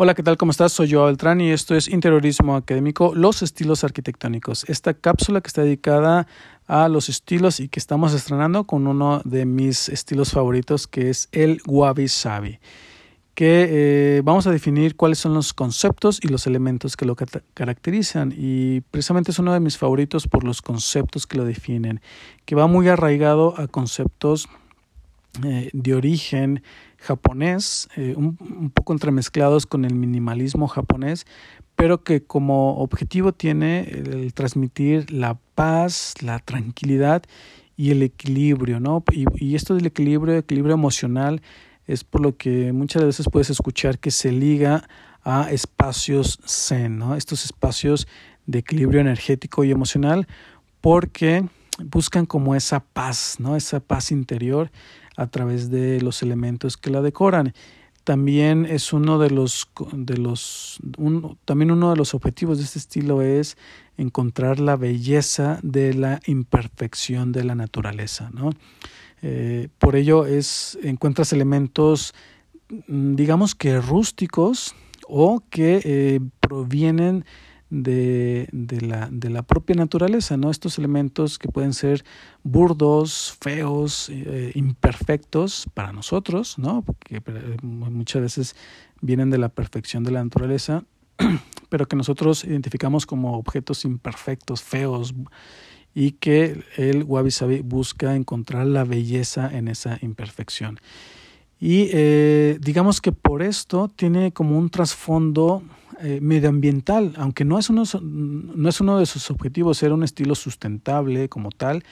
Hola, ¿qué tal? ¿Cómo estás? Soy Joao Beltrán y esto es Interiorismo Académico, los estilos arquitectónicos. Esta cápsula que está dedicada a los estilos y que estamos estrenando con uno de mis estilos favoritos que es el Wabi Sabi, que eh, vamos a definir cuáles son los conceptos y los elementos que lo caracterizan y precisamente es uno de mis favoritos por los conceptos que lo definen, que va muy arraigado a conceptos eh, de origen japonés, eh, un, poco entremezclados con el minimalismo japonés, pero que como objetivo tiene el transmitir la paz, la tranquilidad y el equilibrio, ¿no? Y, esto del equilibrio, equilibrio emocional, es por lo que muchas veces puedes escuchar que se liga a espacios zen, ¿no? Estos espacios de equilibrio energético y emocional, porque buscan como esa paz, ¿no? Esa paz interior a través de los elementos que la decoran. También es uno de los, de los también uno de los objetivos de este estilo es encontrar la belleza de la imperfección de la naturaleza. ¿no? Eh, por ello es, encuentras elementos, mm, digamos que rústicos o que eh, provienen de, de, la, de, la, propia naturaleza, ¿no? Estos elementos que pueden ser burdos, feos, eh, imperfectos para nosotros, ¿no? Porque eh, muchas veces vienen de la perfección de la naturaleza, pero que nosotros identificamos como objetos imperfectos, feos, y que el Wabi Sabi busca encontrar la belleza en esa imperfección. Y eh, digamos que por esto tiene como un trasfondo eh, medioambiental, aunque no es, uno, no es uno de sus objetivos ser un estilo sustentable como tal,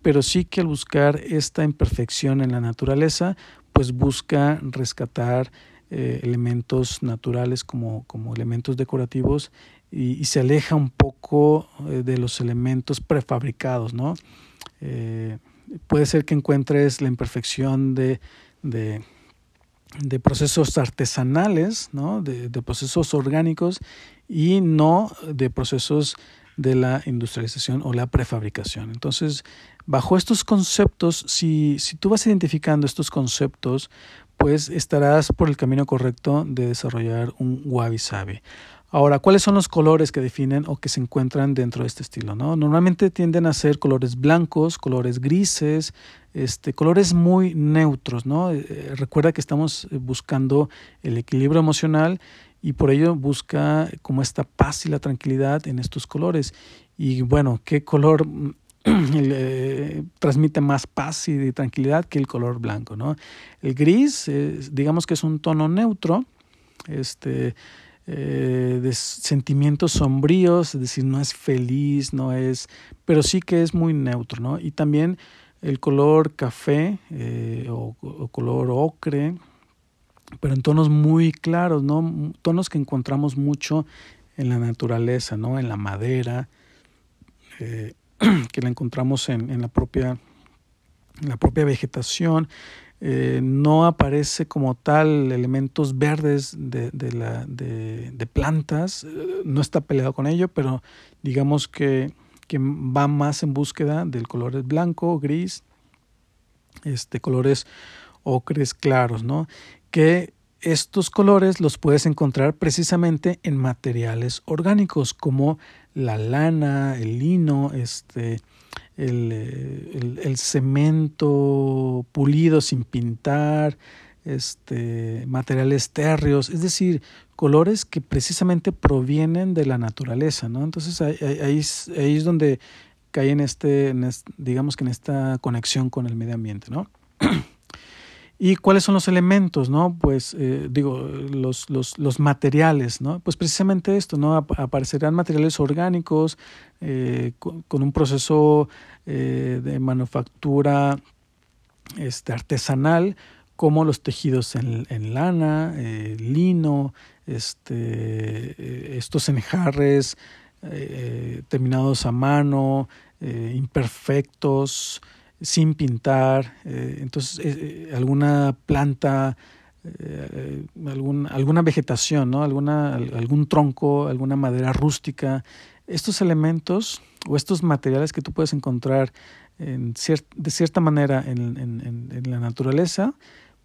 pero sí que al buscar esta imperfección en la naturaleza, pues busca rescatar eh, elementos naturales como, como elementos decorativos y, se aleja un poco de los elementos prefabricados, ¿no? puede ser que encuentres la imperfección de, de de procesos artesanales, ¿no? de, procesos orgánicos y no de procesos de la industrialización o la prefabricación. Entonces, bajo estos conceptos, si, si tú vas identificando estos conceptos, pues estarás por el camino correcto de desarrollar un wabi sabi. Ahora, ¿cuáles son los colores que definen o que se encuentran dentro de este estilo? ¿no? Normalmente tienden a ser colores blancos, colores grises, este, colores muy neutros. ¿no? Eh, eh, recuerda que estamos eh, buscando el equilibrio emocional y por ello busca como esta paz y la tranquilidad en estos colores. Y bueno, ¿qué color transmite más paz y tranquilidad que el color blanco? ¿no? El gris, digamos que es un tono neutro. Este, eh, de sentimientos sombríos, es decir, no es feliz, no es, pero sí que es muy neutro, ¿no? Y también el color café eh, o, color ocre, pero en tonos muy claros, ¿no? Tonos que encontramos mucho en la naturaleza, ¿no? En la madera, eh, que la encontramos en, en, la propia, la propia vegetación, eh, no aparece como tal elementos verdes de, la, de, plantas, eh, no está peleado con ello, pero digamos que, que va más en búsqueda del color blanco, gris, este, colores ocres claros, ¿no? Que estos colores los puedes encontrar precisamente en materiales orgánicos como la lana, el lino, este, el, el, cemento pulido sin pintar, este, materiales térreos, es decir, colores que precisamente provienen de la naturaleza, ¿no? Entonces ahí, ahí, ahí es donde cae en este, en digamos que en esta conexión con el medio ambiente, ¿no? ¿Y cuáles son los elementos, no? Pues eh, digo, los, los, los, materiales, ¿no? Pues precisamente esto, ¿no? Aparecerán materiales orgánicos eh, con, un proceso eh, de manufactura este, artesanal, como los tejidos en, en lana, lino, este, estos enjarres terminados a mano, imperfectos, sin pintar, eh, entonces eh, eh, alguna planta, algún, alguna vegetación, ¿no? alguna, algún tronco, alguna madera rústica, estos elementos o estos materiales que tú puedes encontrar en de cierta manera en, en, la naturaleza,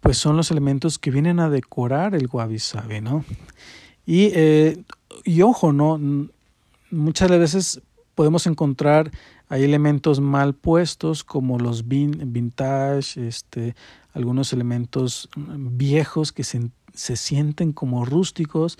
pues son los elementos que vienen a decorar el wabi sabi, ¿no? Y, y ojo, ¿no? Muchas veces podemos encontrar hay elementos mal puestos como los vintage, este, algunos elementos viejos que se, sienten como rústicos,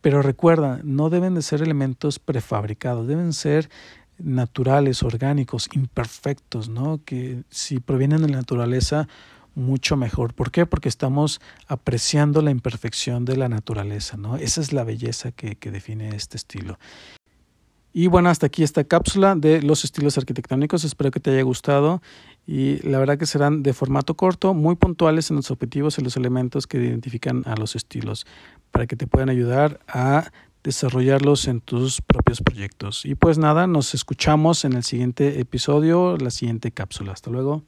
pero recuerda, no deben de ser elementos prefabricados, deben ser naturales, orgánicos, imperfectos, ¿no? Que si provienen de la naturaleza, mucho mejor. ¿Por qué? Porque estamos apreciando la imperfección de la naturaleza. Esa es la belleza que define este estilo. Y bueno, hasta aquí esta cápsula de los estilos arquitectónicos. Espero que te haya gustado y la verdad que serán de formato corto, muy puntuales en los objetivos y los elementos que identifican a los estilos para que te puedan ayudar a desarrollarlos en tus propios proyectos. Y pues nada, nos escuchamos en el siguiente episodio, la siguiente cápsula. Hasta luego.